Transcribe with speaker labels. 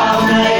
Speaker 1: Amen.